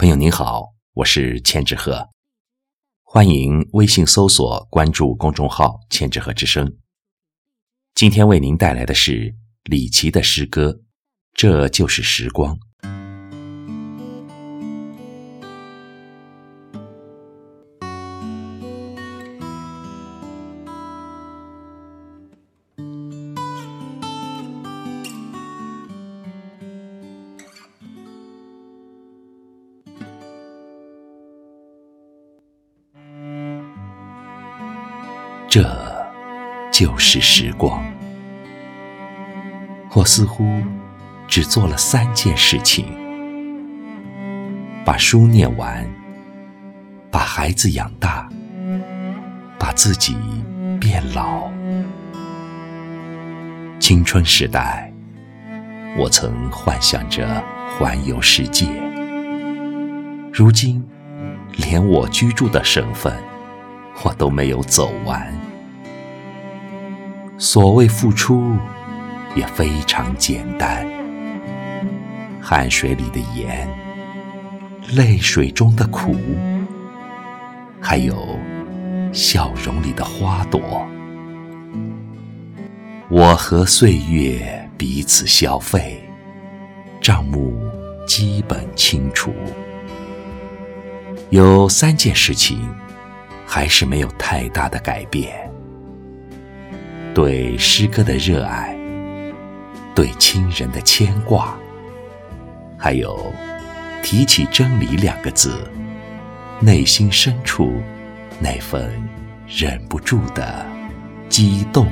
朋友您好，我是千纸鹤，欢迎微信搜索关注公众号“千纸鹤之声”。今天为您带来的是李琦的诗歌《这就是时光》。这就是时光。我似乎只做了三件事情：把书念完，把孩子养大，把自己变老。青春时代，我曾幻想着环游世界，如今连我居住的省份。我都没有走完。所谓付出，也非常简单：汗水里的盐，泪水中的苦，还有笑容里的花朵。我和岁月彼此消费，账目基本清楚。有三件事情。还是没有太大的改变。对诗歌的热爱，对亲人的牵挂，还有提起真理两个字，内心深处那份忍不住的激动。